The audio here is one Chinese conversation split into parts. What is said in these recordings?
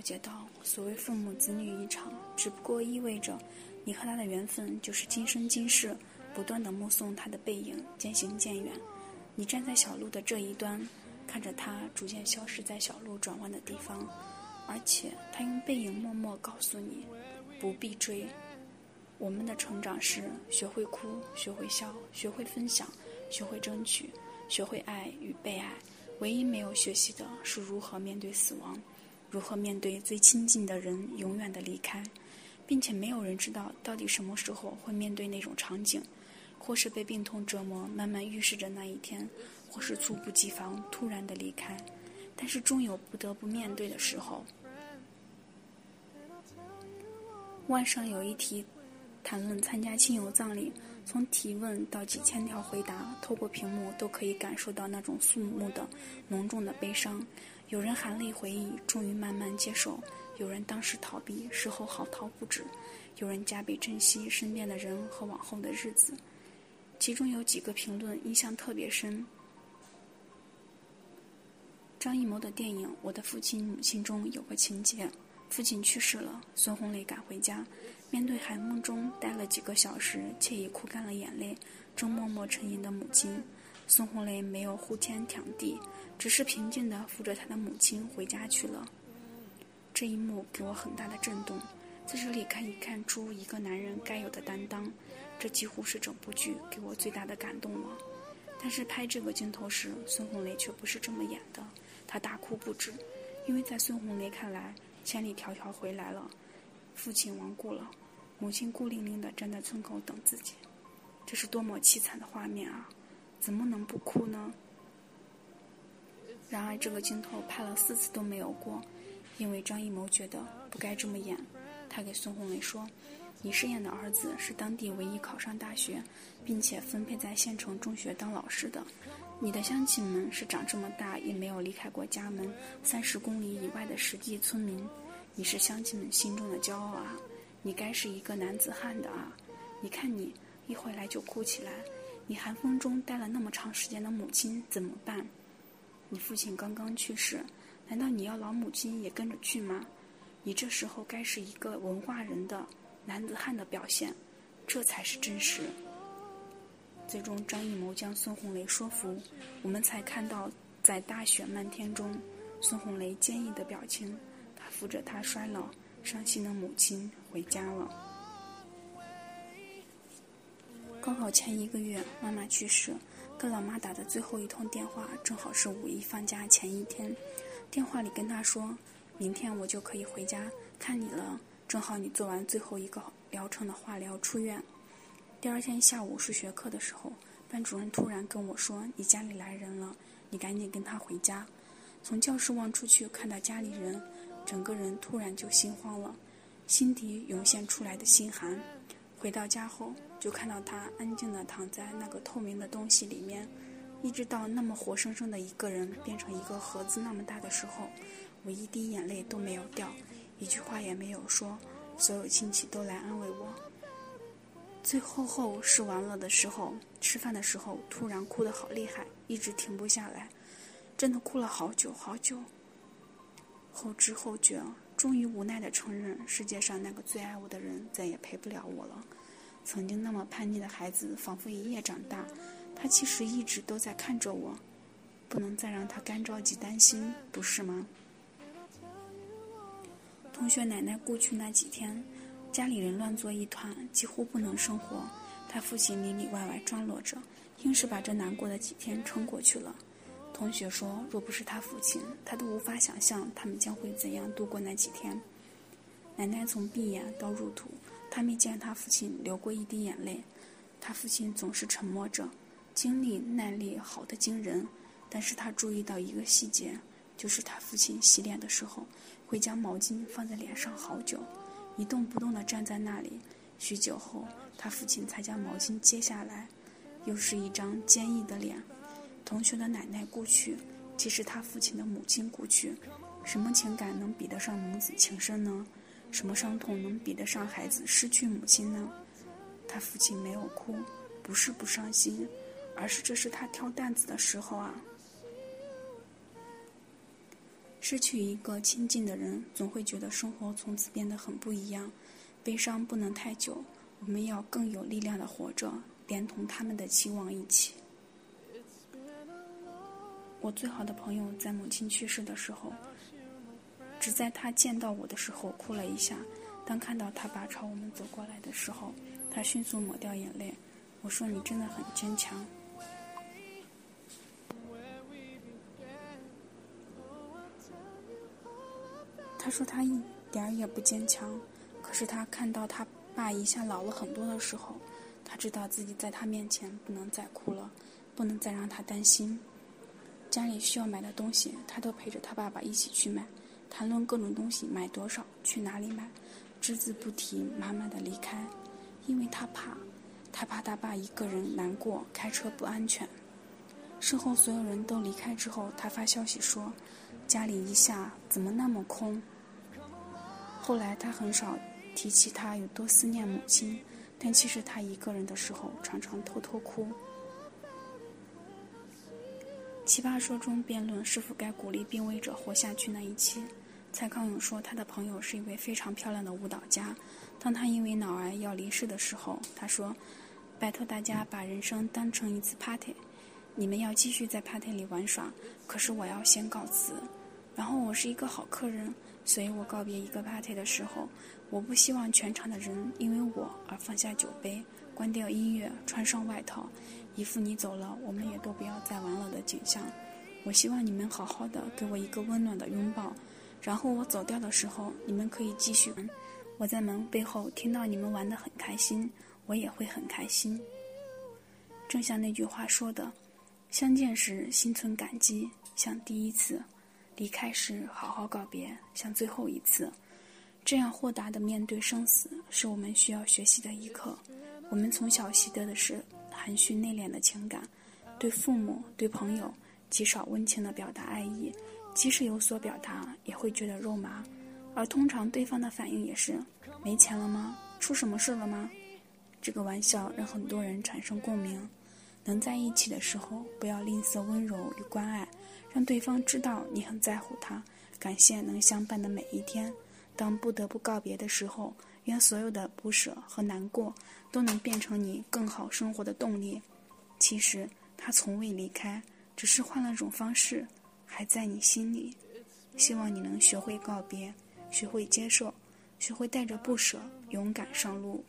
了解到，所谓父母子女一场，只不过意味着你和他的缘分就是今生今世，不断的目送他的背影渐行渐远。你站在小路的这一端，看着他逐渐消失在小路转弯的地方，而且他用背影默默告诉你，不必追。我们的成长是学会哭，学会笑，学会分享，学会争取，学会爱与被爱。唯一没有学习的是如何面对死亡，如何面对最亲近的人永远的离开，并且没有人知道到底什么时候会面对那种场景，或是被病痛折磨，慢慢预示着那一天，或是猝不及防突然的离开。但是终有不得不面对的时候。万上有一题。谈论参加亲友葬礼，从提问到几千条回答，透过屏幕都可以感受到那种肃穆的、浓重的悲伤。有人含泪回忆，终于慢慢接受；有人当时逃避，事后嚎啕不止；有人加倍珍惜身边的人和往后的日子。其中有几个评论印象特别深。张艺谋的电影《我的父亲母亲》中有个情节。父亲去世了，孙红雷赶回家，面对寒风中待了几个小时，且已哭干了眼泪，正默默沉吟的母亲，孙红雷没有呼天抢地，只是平静地扶着他的母亲回家去了。这一幕给我很大的震动，在这里可以看出一个男人该有的担当，这几乎是整部剧给我最大的感动了。但是拍这个镜头时，孙红雷却不是这么演的，他大哭不止，因为在孙红雷看来。千里迢迢回来了，父亲亡故了，母亲孤零零的站在村口等自己，这是多么凄惨的画面啊！怎么能不哭呢？然而这个镜头拍了四次都没有过，因为张艺谋觉得不该这么演。他给孙红雷说：“你饰演的儿子是当地唯一考上大学，并且分配在县城中学当老师的。你的乡亲们是长这么大也没有离开过家门三十公里以外的实际村民。”你是乡亲们心中的骄傲啊！你该是一个男子汉的啊！你看你一回来就哭起来，你寒风中待了那么长时间的母亲怎么办？你父亲刚刚去世，难道你要老母亲也跟着去吗？你这时候该是一个文化人的男子汉的表现，这才是真实。最终，张艺谋将孙红雷说服，我们才看到在大雪漫天中，孙红雷坚毅的表情。他扶着他衰老、伤心的母亲回家了。高考前一个月，妈妈去世，跟老妈打的最后一通电话，正好是五一放假前一天。电话里跟她说：“明天我就可以回家看你了，正好你做完最后一个疗程的化疗出院。”第二天下午数学课的时候，班主任突然跟我说：“你家里来人了，你赶紧跟他回家。”从教室望出去，看到家里人。整个人突然就心慌了，心底涌现出来的心寒。回到家后，就看到他安静地躺在那个透明的东西里面，一直到那么活生生的一个人变成一个盒子那么大的时候，我一滴眼泪都没有掉，一句话也没有说。所有亲戚都来安慰我。最后后试完了的时候，吃饭的时候突然哭得好厉害，一直停不下来，真的哭了好久好久。后知后觉，终于无奈地承认，世界上那个最爱我的人再也陪不了我了。曾经那么叛逆的孩子，仿佛一夜长大。他其实一直都在看着我，不能再让他干着急担心，不是吗？同学奶奶故去那几天，家里人乱作一团，几乎不能生活。他父亲里里外外张罗着，硬是把这难过的几天撑过去了。同学说：“若不是他父亲，他都无法想象他们将会怎样度过那几天。”奶奶从闭眼到入土，他没见他父亲流过一滴眼泪。他父亲总是沉默着，精力耐力好的惊人。但是他注意到一个细节，就是他父亲洗脸的时候会将毛巾放在脸上好久，一动不动地站在那里。许久后，他父亲才将毛巾揭下来，又是一张坚毅的脸。同学的奶奶故去，即是他父亲的母亲故去。什么情感能比得上母子情深呢？什么伤痛能比得上孩子失去母亲呢？他父亲没有哭，不是不伤心，而是这是他挑担子的时候啊。失去一个亲近的人，总会觉得生活从此变得很不一样。悲伤不能太久，我们要更有力量的活着，连同他们的期望一起。我最好的朋友在母亲去世的时候，只在他见到我的时候哭了一下。当看到他爸朝我们走过来的时候，他迅速抹掉眼泪。我说：“你真的很坚强。”他说他一点儿也不坚强，可是他看到他爸一下老了很多的时候，他知道自己在他面前不能再哭了，不能再让他担心。家里需要买的东西，他都陪着他爸爸一起去买，谈论各种东西买多少，去哪里买，只字不提妈妈的离开，因为他怕，他怕他爸一个人难过，开车不安全。事后所有人都离开之后，他发消息说。家里一下怎么那么空？后来他很少提起他有多思念母亲，但其实他一个人的时候常常偷偷哭。奇葩说中辩论是否该鼓励病危者活下去那一期，蔡康永说他的朋友是一位非常漂亮的舞蹈家。当他因为脑癌要离世的时候，他说：“拜托大家把人生当成一次 party，你们要继续在 party 里玩耍，可是我要先告辞。”然后我是一个好客人，所以我告别一个 party 的时候，我不希望全场的人因为我而放下酒杯、关掉音乐、穿上外套，一副你走了我们也都不要再玩了的景象。我希望你们好好的给我一个温暖的拥抱，然后我走掉的时候，你们可以继续玩。我在门背后听到你们玩得很开心，我也会很开心。正像那句话说的：“相见时心存感激，像第一次。”离开时好好告别，像最后一次，这样豁达的面对生死，是我们需要学习的一课。我们从小习得的是含蓄内敛的情感，对父母、对朋友极少温情的表达爱意，即使有所表达，也会觉得肉麻。而通常对方的反应也是：没钱了吗？出什么事了吗？这个玩笑让很多人产生共鸣。能在一起的时候，不要吝啬温柔与关爱。让对方知道你很在乎他，感谢能相伴的每一天。当不得不告别的时候，愿所有的不舍和难过都能变成你更好生活的动力。其实他从未离开，只是换了种方式，还在你心里。希望你能学会告别，学会接受，学会带着不舍勇敢上路。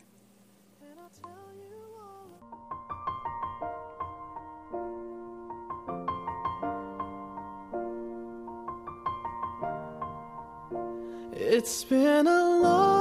It's been a long